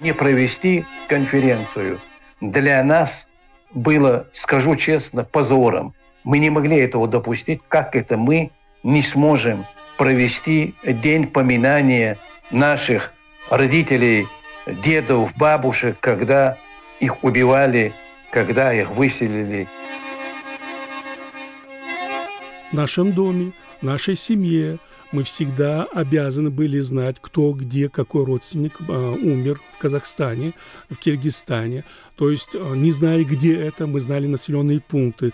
не провести конференцию для нас было, скажу честно, позором. Мы не могли этого допустить. Как это мы не сможем провести день поминания наших родителей, дедов, бабушек, когда их убивали, когда их выселили. В нашем доме, нашей семье мы всегда обязаны были знать, кто, где, какой родственник э, умер в Казахстане, в Киргизстане. То есть, э, не зная, где это, мы знали населенные пункты.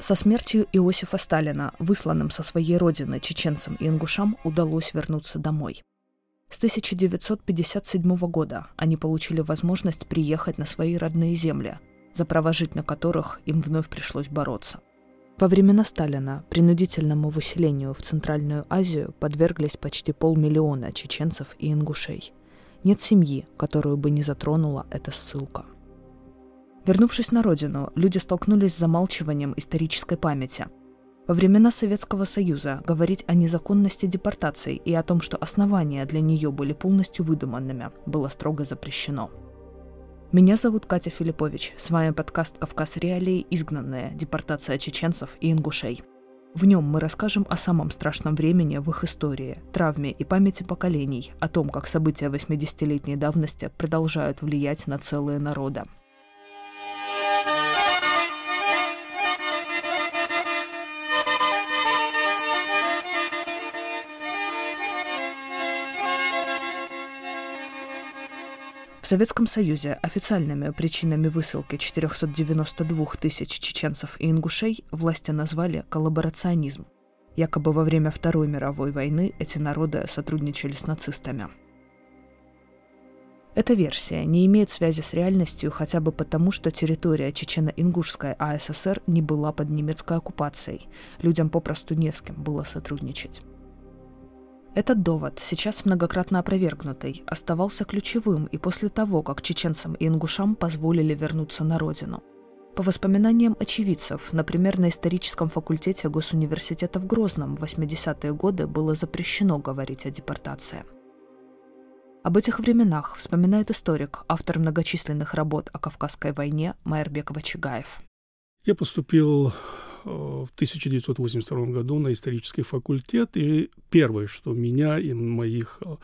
Со смертью Иосифа Сталина, высланным со своей родины чеченцам и ингушам, удалось вернуться домой. С 1957 года они получили возможность приехать на свои родные земли, за права жить на которых им вновь пришлось бороться. Во времена Сталина принудительному выселению в Центральную Азию подверглись почти полмиллиона чеченцев и ингушей. Нет семьи, которую бы не затронула эта ссылка. Вернувшись на родину, люди столкнулись с замалчиванием исторической памяти. Во времена Советского Союза говорить о незаконности депортаций и о том, что основания для нее были полностью выдуманными, было строго запрещено. Меня зовут Катя Филиппович. С вами подкаст «Кавказ Реалии. Изгнанные. Депортация чеченцев и ингушей». В нем мы расскажем о самом страшном времени в их истории, травме и памяти поколений, о том, как события 80-летней давности продолжают влиять на целые народы – Советском Союзе официальными причинами высылки 492 тысяч чеченцев и ингушей власти назвали коллаборационизм. Якобы во время Второй мировой войны эти народы сотрудничали с нацистами. Эта версия не имеет связи с реальностью хотя бы потому, что территория Чечено-Ингушской АССР не была под немецкой оккупацией. Людям попросту не с кем было сотрудничать. Этот довод, сейчас многократно опровергнутый, оставался ключевым и после того, как чеченцам и ингушам позволили вернуться на родину. По воспоминаниям очевидцев, например, на историческом факультете Госуниверситета в Грозном в 80-е годы было запрещено говорить о депортации. Об этих временах вспоминает историк, автор многочисленных работ о Кавказской войне Майербек Вачигаев. Я поступил в 1982 году на исторический факультет, и первое, что меня и моих э,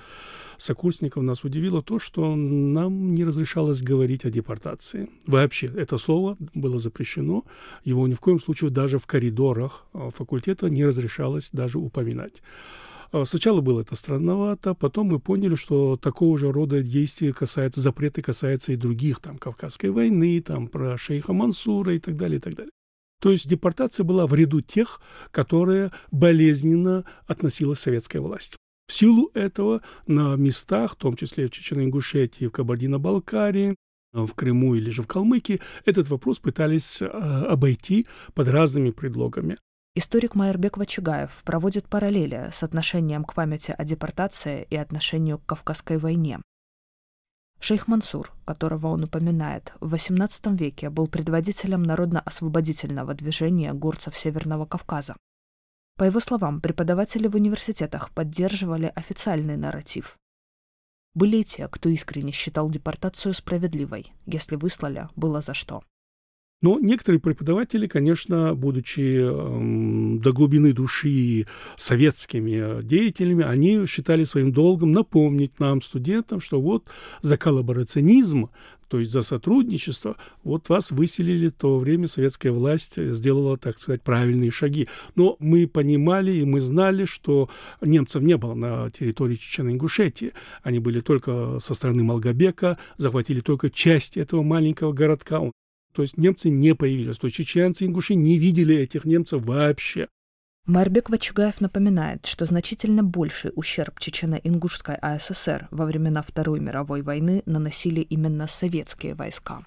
сокурсников нас удивило, то, что нам не разрешалось говорить о депортации. Вообще, это слово было запрещено, его ни в коем случае даже в коридорах э, факультета не разрешалось даже упоминать. Э, сначала было это странновато, потом мы поняли, что такого же рода действия касаются, запреты касаются и других, там, Кавказской войны, там, про шейха Мансура и так далее, и так далее. То есть депортация была в ряду тех, которые болезненно относилась советская власть. В силу этого на местах, в том числе в Чечено-Ингушетии, в Кабардино-Балкарии, в Крыму или же в Калмыкии, этот вопрос пытались э, обойти под разными предлогами. Историк Майербек Вачигаев проводит параллели с отношением к памяти о депортации и отношению к Кавказской войне. Шейх Мансур, которого он упоминает, в XVIII веке был предводителем народно-освободительного движения горцев Северного Кавказа. По его словам, преподаватели в университетах поддерживали официальный нарратив. Были и те, кто искренне считал депортацию справедливой, если выслали, было за что. Но некоторые преподаватели, конечно, будучи э, до глубины души советскими деятелями, они считали своим долгом напомнить нам, студентам, что вот за коллаборационизм, то есть за сотрудничество, вот вас выселили, то время советская власть сделала, так сказать, правильные шаги. Но мы понимали и мы знали, что немцев не было на территории Чечено-Ингушетии. Они были только со стороны Малгобека, захватили только часть этого маленького городка. То есть немцы не появились. То есть чеченцы, ингуши не видели этих немцев вообще. Марбек Вачигаев напоминает, что значительно больший ущерб Чечено-Ингушской АССР во времена Второй мировой войны наносили именно советские войска.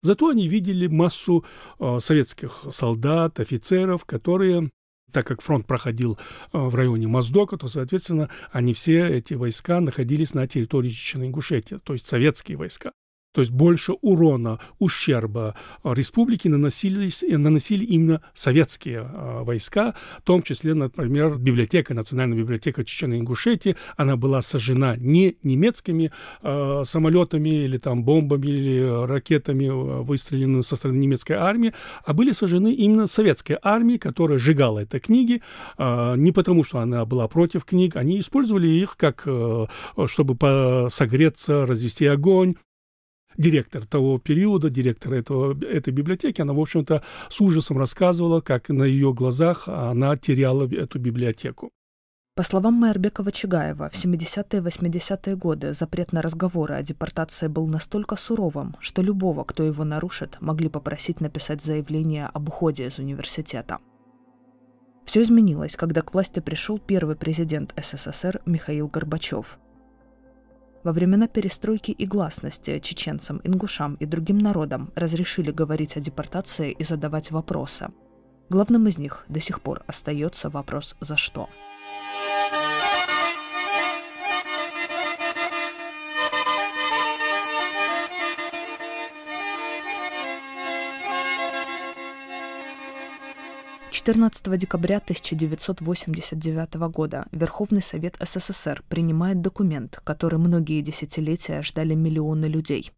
Зато они видели массу э, советских солдат, офицеров, которые так как фронт проходил э, в районе Моздока, то, соответственно, они все, эти войска, находились на территории Чечено-Ингушетии, то есть советские войска. То есть больше урона, ущерба республике наносились, наносили именно советские э, войска, в том числе, например, библиотека, Национальная библиотека Чечено-Ингушетии, она была сожжена не немецкими э, самолетами или там бомбами или ракетами, э, выстреленными со стороны немецкой армии, а были сожжены именно советской армией, которая сжигала эти книги, э, не потому что она была против книг, они использовали их как, э, чтобы согреться, развести огонь, директор того периода, директор этого, этой библиотеки, она, в общем-то, с ужасом рассказывала, как на ее глазах она теряла эту библиотеку. По словам Майербекова Чигаева, в 70-е 80-е годы запрет на разговоры о депортации был настолько суровым, что любого, кто его нарушит, могли попросить написать заявление об уходе из университета. Все изменилось, когда к власти пришел первый президент СССР Михаил Горбачев – во времена перестройки и гласности чеченцам, ингушам и другим народам разрешили говорить о депортации и задавать вопросы. Главным из них до сих пор остается вопрос «за что?». 14 декабря 1989 года Верховный Совет СССР принимает документ, который многие десятилетия ждали миллионы людей.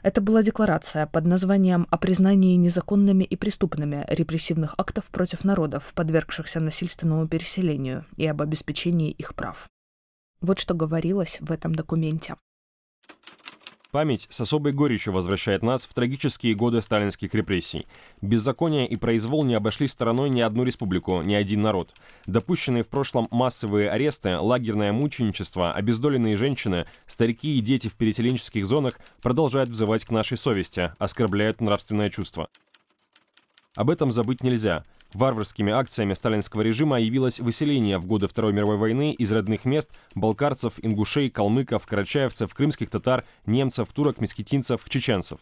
Это была декларация под названием «О признании незаконными и преступными репрессивных актов против народов, подвергшихся насильственному переселению, и об обеспечении их прав». Вот что говорилось в этом документе. Память с особой горечью возвращает нас в трагические годы сталинских репрессий. Беззаконие и произвол не обошли стороной ни одну республику, ни один народ. Допущенные в прошлом массовые аресты, лагерное мученичество, обездоленные женщины, старики и дети в переселенческих зонах продолжают взывать к нашей совести, оскорбляют нравственное чувство. Об этом забыть нельзя – Варварскими акциями сталинского режима явилось выселение в годы Второй мировой войны из родных мест балкарцев, ингушей, калмыков, карачаевцев, крымских татар, немцев, турок, месхетинцев, чеченцев.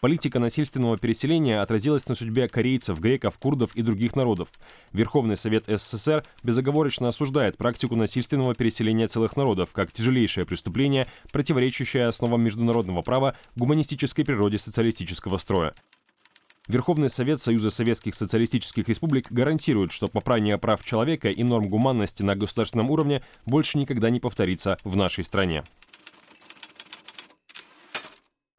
Политика насильственного переселения отразилась на судьбе корейцев, греков, курдов и других народов. Верховный Совет СССР безоговорочно осуждает практику насильственного переселения целых народов как тяжелейшее преступление, противоречащее основам международного права гуманистической природе социалистического строя. Верховный Совет Союза Советских Социалистических Республик гарантирует, что попрание прав человека и норм гуманности на государственном уровне больше никогда не повторится в нашей стране.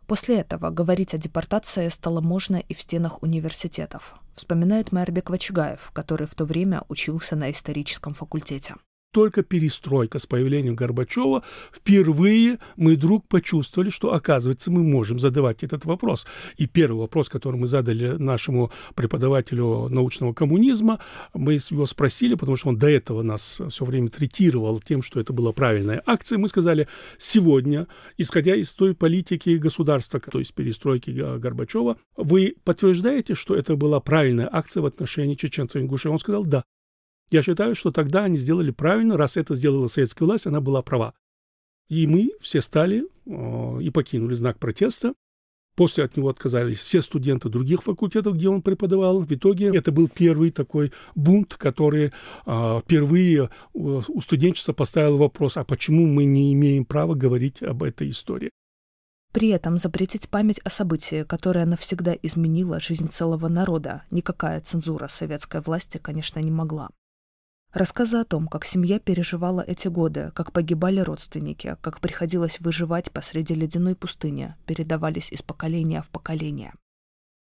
После этого говорить о депортации стало можно и в стенах университетов, вспоминает Майербек Вачигаев, который в то время учился на историческом факультете только перестройка с появлением Горбачева, впервые мы вдруг почувствовали, что, оказывается, мы можем задавать этот вопрос. И первый вопрос, который мы задали нашему преподавателю научного коммунизма, мы его спросили, потому что он до этого нас все время третировал тем, что это была правильная акция. Мы сказали, сегодня, исходя из той политики государства, то есть перестройки Горбачева, вы подтверждаете, что это была правильная акция в отношении чеченцев и ингушей? Он сказал, да. Я считаю, что тогда они сделали правильно, раз это сделала советская власть, она была права. И мы все стали э, и покинули знак протеста. После от него отказались все студенты других факультетов, где он преподавал. В итоге это был первый такой бунт, который э, впервые у студенчества поставил вопрос, а почему мы не имеем права говорить об этой истории. При этом запретить память о событии, которое навсегда изменило жизнь целого народа, никакая цензура советской власти, конечно, не могла. Рассказы о том, как семья переживала эти годы, как погибали родственники, как приходилось выживать посреди ледяной пустыни, передавались из поколения в поколение.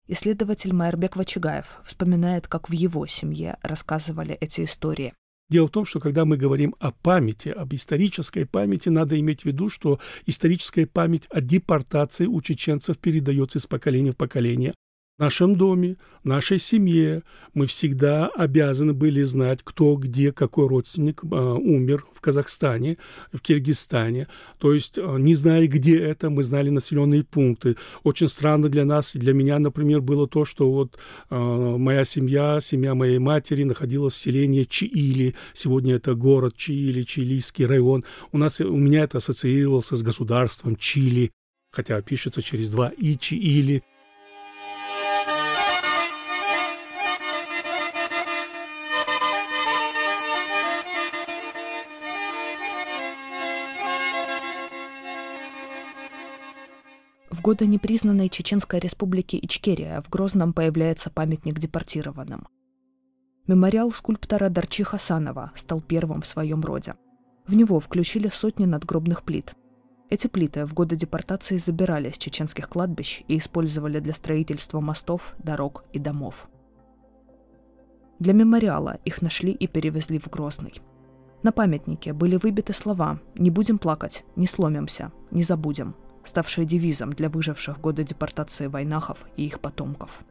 Исследователь Майербек Вачигаев вспоминает, как в его семье рассказывали эти истории. Дело в том, что когда мы говорим о памяти, об исторической памяти, надо иметь в виду, что историческая память о депортации у чеченцев передается из поколения в поколение нашем доме, нашей семье мы всегда обязаны были знать, кто, где, какой родственник э, умер в Казахстане, в Киргизстане. То есть, э, не зная, где это, мы знали населенные пункты. Очень странно для нас, для меня, например, было то, что вот э, моя семья, семья моей матери находилась в селении Чиили. Сегодня это город Чиили, Чилийский район. У нас, у меня это ассоциировалось с государством Чили, хотя пишется через два и. В годы непризнанной Чеченской республики Ичкерия в Грозном появляется памятник депортированным. Мемориал скульптора Дарчи Хасанова стал первым в своем роде. В него включили сотни надгробных плит. Эти плиты в годы депортации забирали с чеченских кладбищ и использовали для строительства мостов, дорог и домов. Для мемориала их нашли и перевезли в Грозный. На памятнике были выбиты слова «Не будем плакать, не сломимся, не забудем», ставшие девизом для выживших в годы депортации войнахов и их потомков.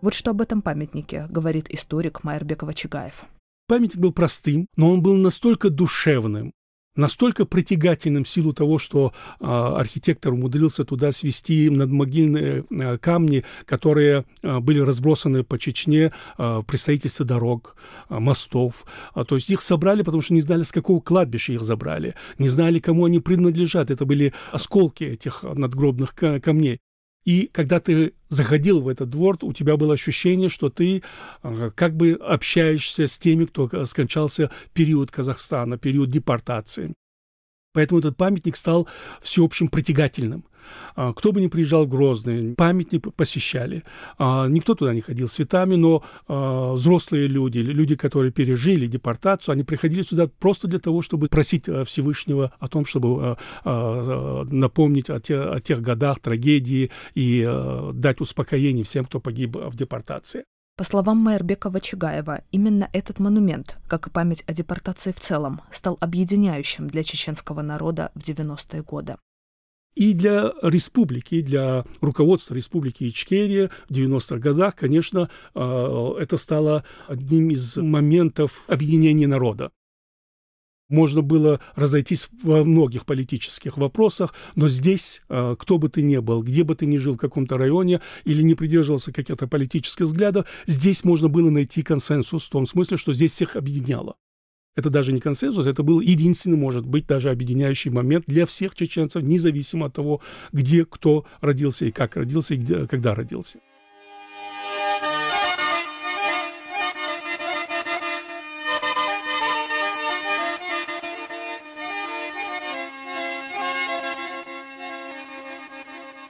Вот что об этом памятнике говорит историк Майербекова Чигаев. Памятник был простым, но он был настолько душевным, настолько притягательным в силу того, что э, архитектор умудрился туда свести надмогильные э, камни, которые э, были разбросаны по Чечне э, при строительстве дорог, э, мостов. А, то есть их собрали, потому что не знали, с какого кладбища их забрали, не знали, кому они принадлежат. Это были осколки этих надгробных камней. И когда ты заходил в этот двор, у тебя было ощущение, что ты э, как бы общаешься с теми, кто скончался в период Казахстана, период депортации. Поэтому этот памятник стал всеобщим притягательным. А, кто бы ни приезжал в Грозный, памятник посещали. А, никто туда не ходил с цветами, но а, взрослые люди, люди, которые пережили депортацию, они приходили сюда просто для того, чтобы просить Всевышнего о том, чтобы напомнить о тех, о тех годах трагедии и дать успокоение всем, кто погиб в депортации. По словам Майербекова Чигаева, именно этот монумент, как и память о депортации в целом, стал объединяющим для чеченского народа в 90-е годы. И для республики, для руководства республики Ичкерия в 90-х годах, конечно, э, это стало одним из моментов объединения народа. Можно было разойтись во многих политических вопросах, но здесь, э, кто бы ты ни был, где бы ты ни жил в каком-то районе или не придерживался каких-то политических взглядов, здесь можно было найти консенсус в том смысле, что здесь всех объединяло. Это даже не консенсус, это был единственный, может быть, даже объединяющий момент для всех чеченцев, независимо от того, где кто родился и как родился, и где, когда родился.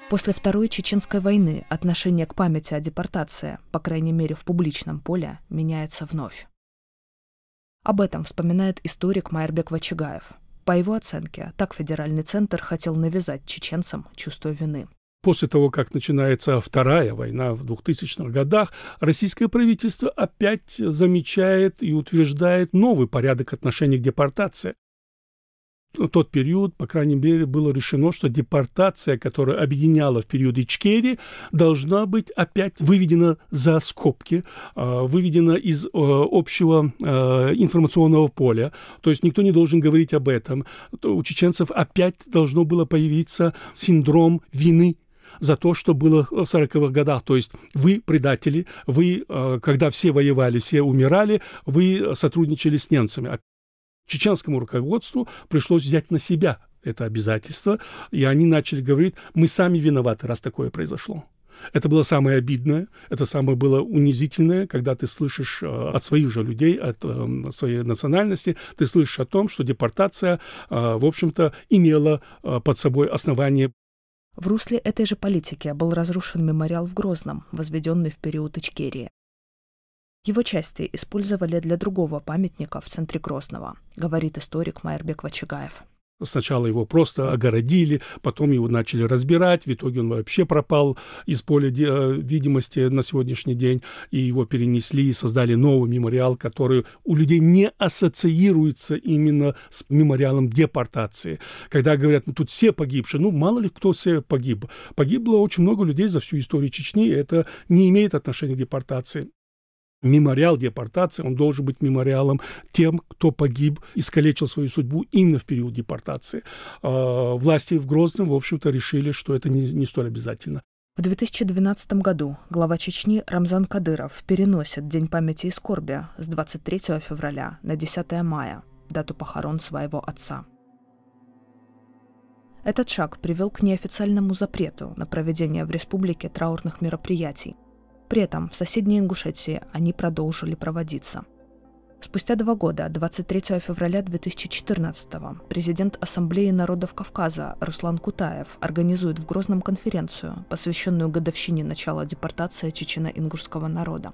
После Второй Чеченской войны отношение к памяти о депортации, по крайней мере в публичном поле, меняется вновь. Об этом вспоминает историк Майербек Вачигаев. По его оценке, так федеральный центр хотел навязать чеченцам чувство вины. После того, как начинается Вторая война в 2000-х годах, российское правительство опять замечает и утверждает новый порядок отношений к депортации тот период, по крайней мере, было решено, что депортация, которая объединяла в период Ичкерии, должна быть опять выведена за скобки, а, выведена из э, общего э, информационного поля. То есть никто не должен говорить об этом. У чеченцев опять должно было появиться синдром вины за то, что было в 40-х годах. То есть вы предатели, вы, э, когда все воевали, все умирали, вы сотрудничали с немцами чеченскому руководству пришлось взять на себя это обязательство, и они начали говорить, мы сами виноваты, раз такое произошло. Это было самое обидное, это самое было унизительное, когда ты слышишь э, от своих же людей, от э, своей национальности, ты слышишь о том, что депортация, э, в общем-то, имела под собой основание. В русле этой же политики был разрушен мемориал в Грозном, возведенный в период Ичкерии. Его части использовали для другого памятника в центре Грозного, говорит историк Майербек Вачигаев. Сначала его просто огородили, потом его начали разбирать, в итоге он вообще пропал из поля э, видимости на сегодняшний день, и его перенесли и создали новый мемориал, который у людей не ассоциируется именно с мемориалом депортации. Когда говорят, ну тут все погибшие, ну мало ли кто все погиб. Погибло очень много людей за всю историю Чечни, это не имеет отношения к депортации мемориал депортации, он должен быть мемориалом тем, кто погиб, искалечил свою судьбу именно в период депортации. А, власти в Грозном, в общем-то, решили, что это не, не столь обязательно. В 2012 году глава Чечни Рамзан Кадыров переносит День памяти и скорби с 23 февраля на 10 мая, дату похорон своего отца. Этот шаг привел к неофициальному запрету на проведение в республике траурных мероприятий – при этом в соседней Ингушетии они продолжили проводиться. Спустя два года, 23 февраля 2014 президент Ассамблеи народов Кавказа Руслан Кутаев организует в Грозном конференцию, посвященную годовщине начала депортации чечено-ингушского народа.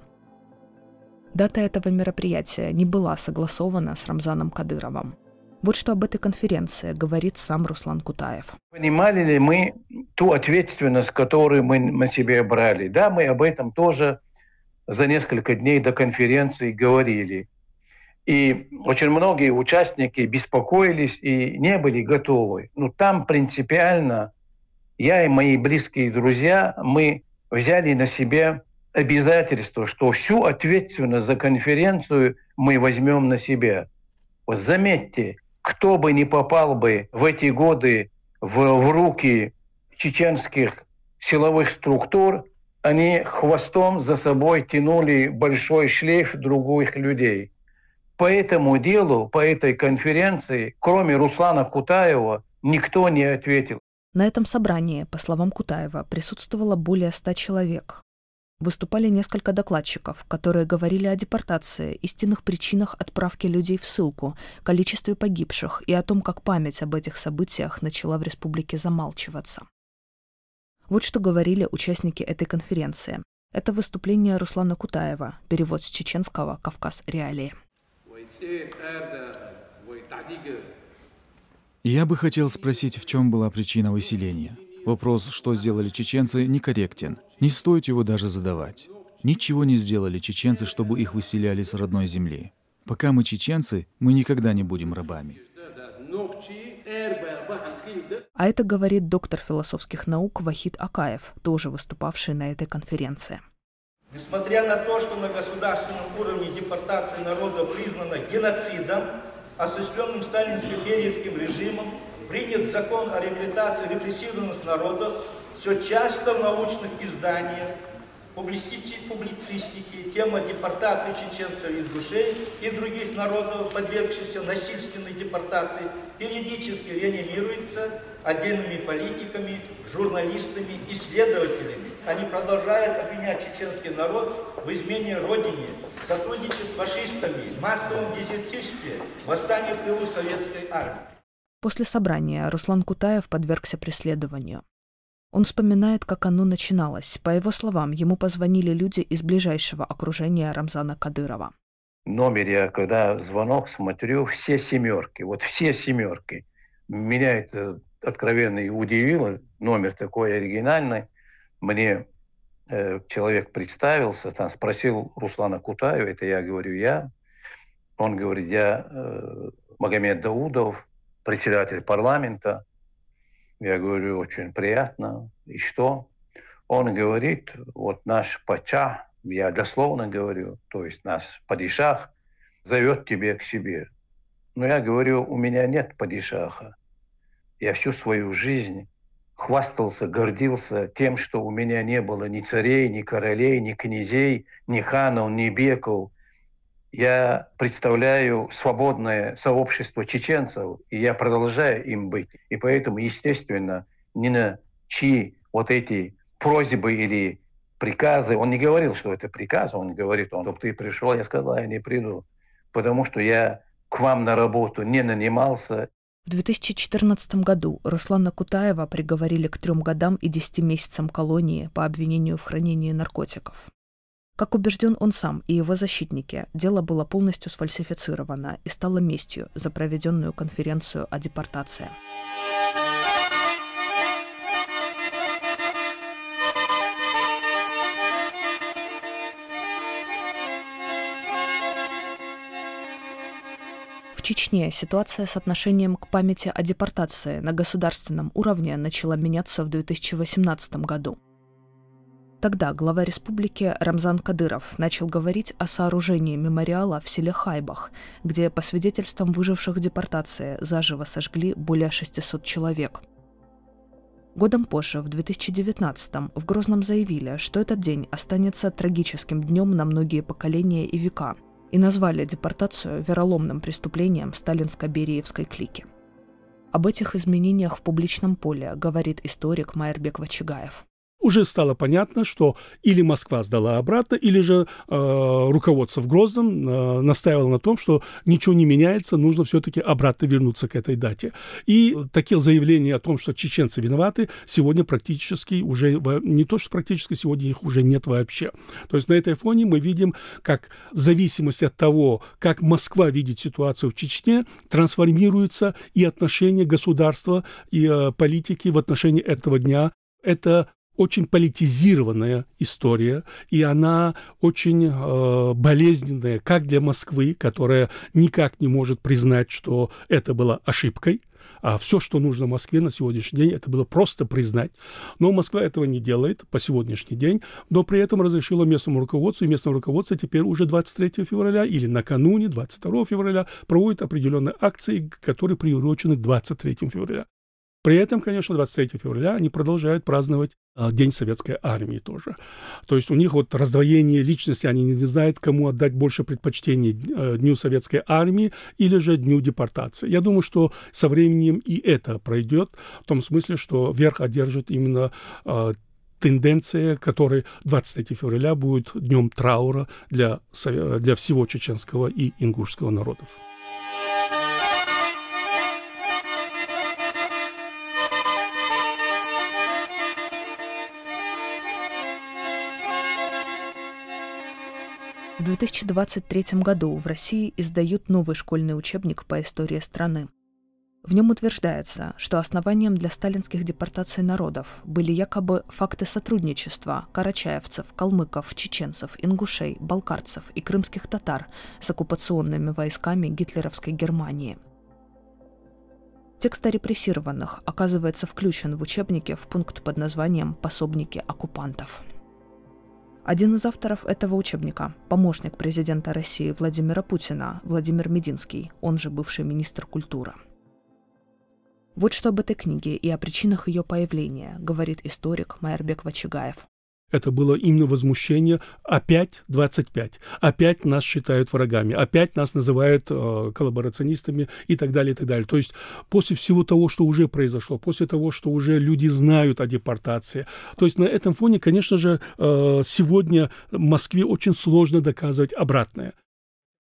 Дата этого мероприятия не была согласована с Рамзаном Кадыровым. Вот что об этой конференции говорит сам Руслан Кутаев. Понимали ли мы ту ответственность, которую мы на себе брали? Да, мы об этом тоже за несколько дней до конференции говорили. И очень многие участники беспокоились и не были готовы. Но там принципиально я и мои близкие друзья, мы взяли на себя обязательство, что всю ответственность за конференцию мы возьмем на себя. Вот заметьте, кто бы не попал бы в эти годы в, в руки чеченских силовых структур, они хвостом за собой тянули большой шлейф других людей. По этому делу, по этой конференции, кроме Руслана Кутаева, никто не ответил. На этом собрании, по словам Кутаева, присутствовало более ста человек. Выступали несколько докладчиков, которые говорили о депортации, истинных причинах отправки людей в ссылку, количестве погибших и о том, как память об этих событиях начала в республике замалчиваться. Вот что говорили участники этой конференции. Это выступление Руслана Кутаева, перевод с чеченского «Кавказ. Реалии». Я бы хотел спросить, в чем была причина выселения. Вопрос, что сделали чеченцы, некорректен. Не стоит его даже задавать. Ничего не сделали чеченцы, чтобы их выселяли с родной земли. Пока мы чеченцы, мы никогда не будем рабами. А это говорит доктор философских наук Вахид Акаев, тоже выступавший на этой конференции. Несмотря на то, что на государственном уровне депортация народа признана геноцидом, осуществленным сталинско-бериевским режимом, принят закон о реабилитации репрессированных народов, все часто в научных изданиях, публицистике, тема депортации чеченцев из душей и других народов, подвергшихся насильственной депортации, периодически реанимируется отдельными политиками, журналистами, исследователями. Они продолжают обвинять чеченский народ в измене Родине, сотрудничестве с фашистами, массовом дезертирстве, восстании в тылу советской армии. После собрания Руслан Кутаев подвергся преследованию. Он вспоминает, как оно начиналось. По его словам, ему позвонили люди из ближайшего окружения Рамзана Кадырова. В номере, когда звонок, смотрю, все семерки, вот все семерки. Меня это откровенно и удивило. Номер такой оригинальный. Мне э, человек представился, там спросил Руслана Кутаева, это я говорю я. Он говорит, я э, Магомед Даудов, председатель парламента. Я говорю, очень приятно. И что? Он говорит, вот наш пача, я дословно говорю, то есть наш падишах, зовет тебя к себе. Но я говорю, у меня нет падишаха. Я всю свою жизнь хвастался, гордился тем, что у меня не было ни царей, ни королей, ни князей, ни ханов, ни беков, я представляю свободное сообщество чеченцев, и я продолжаю им быть. И поэтому, естественно, ни на чьи вот эти просьбы или приказы, он не говорил, что это приказ, он говорит, он, чтобы ты пришел, я сказал, я не приду, потому что я к вам на работу не нанимался. В 2014 году Руслана Кутаева приговорили к трем годам и десяти месяцам колонии по обвинению в хранении наркотиков. Как убежден он сам и его защитники, дело было полностью сфальсифицировано и стало местью за проведенную конференцию о депортации. В Чечне ситуация с отношением к памяти о депортации на государственном уровне начала меняться в 2018 году. Тогда глава республики Рамзан Кадыров начал говорить о сооружении мемориала в селе Хайбах, где, по свидетельствам выживших депортации, заживо сожгли более 600 человек. Годом позже, в 2019-м, в Грозном заявили, что этот день останется трагическим днем на многие поколения и века, и назвали депортацию вероломным преступлением сталинско-бериевской клики. Об этих изменениях в публичном поле говорит историк Майербек Вачигаев уже стало понятно, что или Москва сдала обратно, или же э, руководство в Грозном э, настаивало на том, что ничего не меняется, нужно все-таки обратно вернуться к этой дате. И таких заявлений о том, что чеченцы виноваты, сегодня практически уже, не то что практически, сегодня их уже нет вообще. То есть на этой фоне мы видим, как в зависимости от того, как Москва видит ситуацию в Чечне, трансформируется и отношение государства и э, политики в отношении этого дня. Это очень политизированная история, и она очень э, болезненная как для Москвы, которая никак не может признать, что это была ошибкой, а все, что нужно Москве на сегодняшний день, это было просто признать. Но Москва этого не делает по сегодняшний день, но при этом разрешила местному руководству, и местное руководство теперь уже 23 февраля или накануне 22 февраля проводит определенные акции, которые приурочены к 23 февраля. При этом, конечно, 23 февраля они продолжают праздновать а, День Советской Армии тоже. То есть у них вот раздвоение личности, они не знают, кому отдать больше предпочтений э, Дню Советской Армии или же Дню депортации. Я думаю, что со временем и это пройдет, в том смысле, что верх одержит именно а, тенденция, которая 23 февраля будет днем траура для, для всего чеченского и ингушского народов. 2023 году в России издают новый школьный учебник по истории страны. В нем утверждается, что основанием для сталинских депортаций народов были якобы факты сотрудничества карачаевцев, калмыков, чеченцев, ингушей, балкарцев и крымских татар с оккупационными войсками гитлеровской Германии. Текст о репрессированных оказывается включен в учебнике в пункт под названием «Пособники оккупантов». Один из авторов этого учебника – помощник президента России Владимира Путина Владимир Мединский, он же бывший министр культуры. Вот что об этой книге и о причинах ее появления говорит историк Майербек Вачигаев. Это было именно возмущение. Опять 25. Опять нас считают врагами. Опять нас называют э, коллаборационистами и так далее, и так далее. То есть после всего того, что уже произошло, после того, что уже люди знают о депортации. То есть на этом фоне, конечно же, э, сегодня Москве очень сложно доказывать обратное.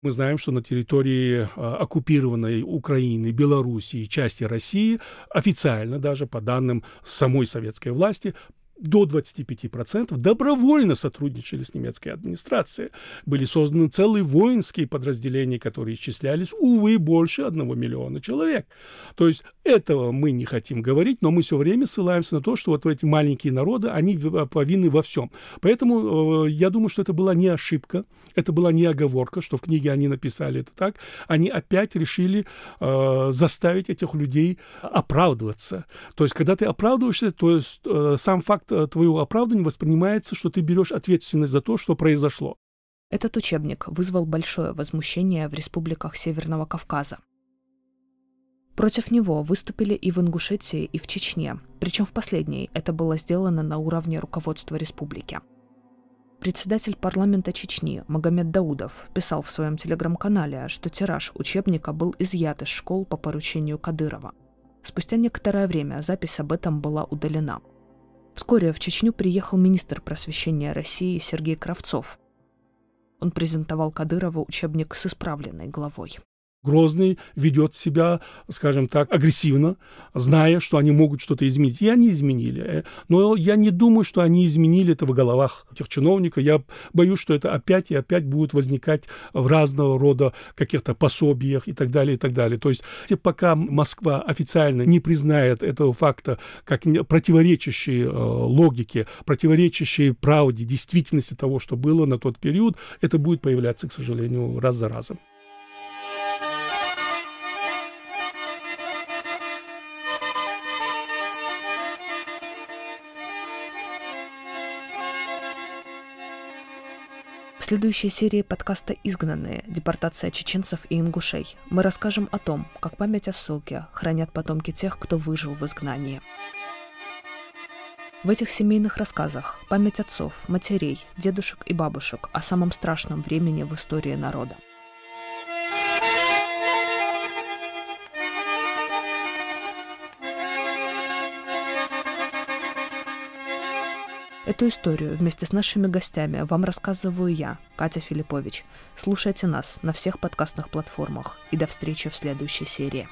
Мы знаем, что на территории а, оккупированной Украины, Белоруссии, части России официально даже по данным самой советской власти до 25% добровольно сотрудничали с немецкой администрацией. Были созданы целые воинские подразделения, которые исчислялись, увы, больше одного миллиона человек. То есть этого мы не хотим говорить, но мы все время ссылаемся на то, что вот эти маленькие народы, они повинны во всем. Поэтому э, я думаю, что это была не ошибка, это была не оговорка, что в книге они написали это так. Они опять решили э, заставить этих людей оправдываться. То есть, когда ты оправдываешься, то есть э, сам факт э, твоего оправдания воспринимается, что ты берешь ответственность за то, что произошло. Этот учебник вызвал большое возмущение в республиках Северного Кавказа. Против него выступили и в Ингушетии, и в Чечне, причем в последней это было сделано на уровне руководства республики. Председатель парламента Чечни Магомед Даудов писал в своем телеграм-канале, что тираж учебника был изъят из школ по поручению Кадырова. Спустя некоторое время запись об этом была удалена. Вскоре в Чечню приехал министр просвещения России Сергей Кравцов. Он презентовал Кадырову учебник с исправленной главой. Грозный ведет себя, скажем так, агрессивно, зная, что они могут что-то изменить. И они изменили. Э, но я не думаю, что они изменили это в головах этих чиновников. Я боюсь, что это опять и опять будет возникать в разного рода каких-то пособиях и так далее, и так далее. То есть пока Москва официально не признает этого факта как противоречащий э, логике, противоречащий правде, действительности того, что было на тот период, это будет появляться, к сожалению, раз за разом. В следующей серии подкаста «Изгнанные. Депортация чеченцев и ингушей» мы расскажем о том, как память о ссылке хранят потомки тех, кто выжил в изгнании. В этих семейных рассказах память отцов, матерей, дедушек и бабушек о самом страшном времени в истории народа – Эту историю вместе с нашими гостями вам рассказываю я, Катя Филиппович. Слушайте нас на всех подкастных платформах и до встречи в следующей серии.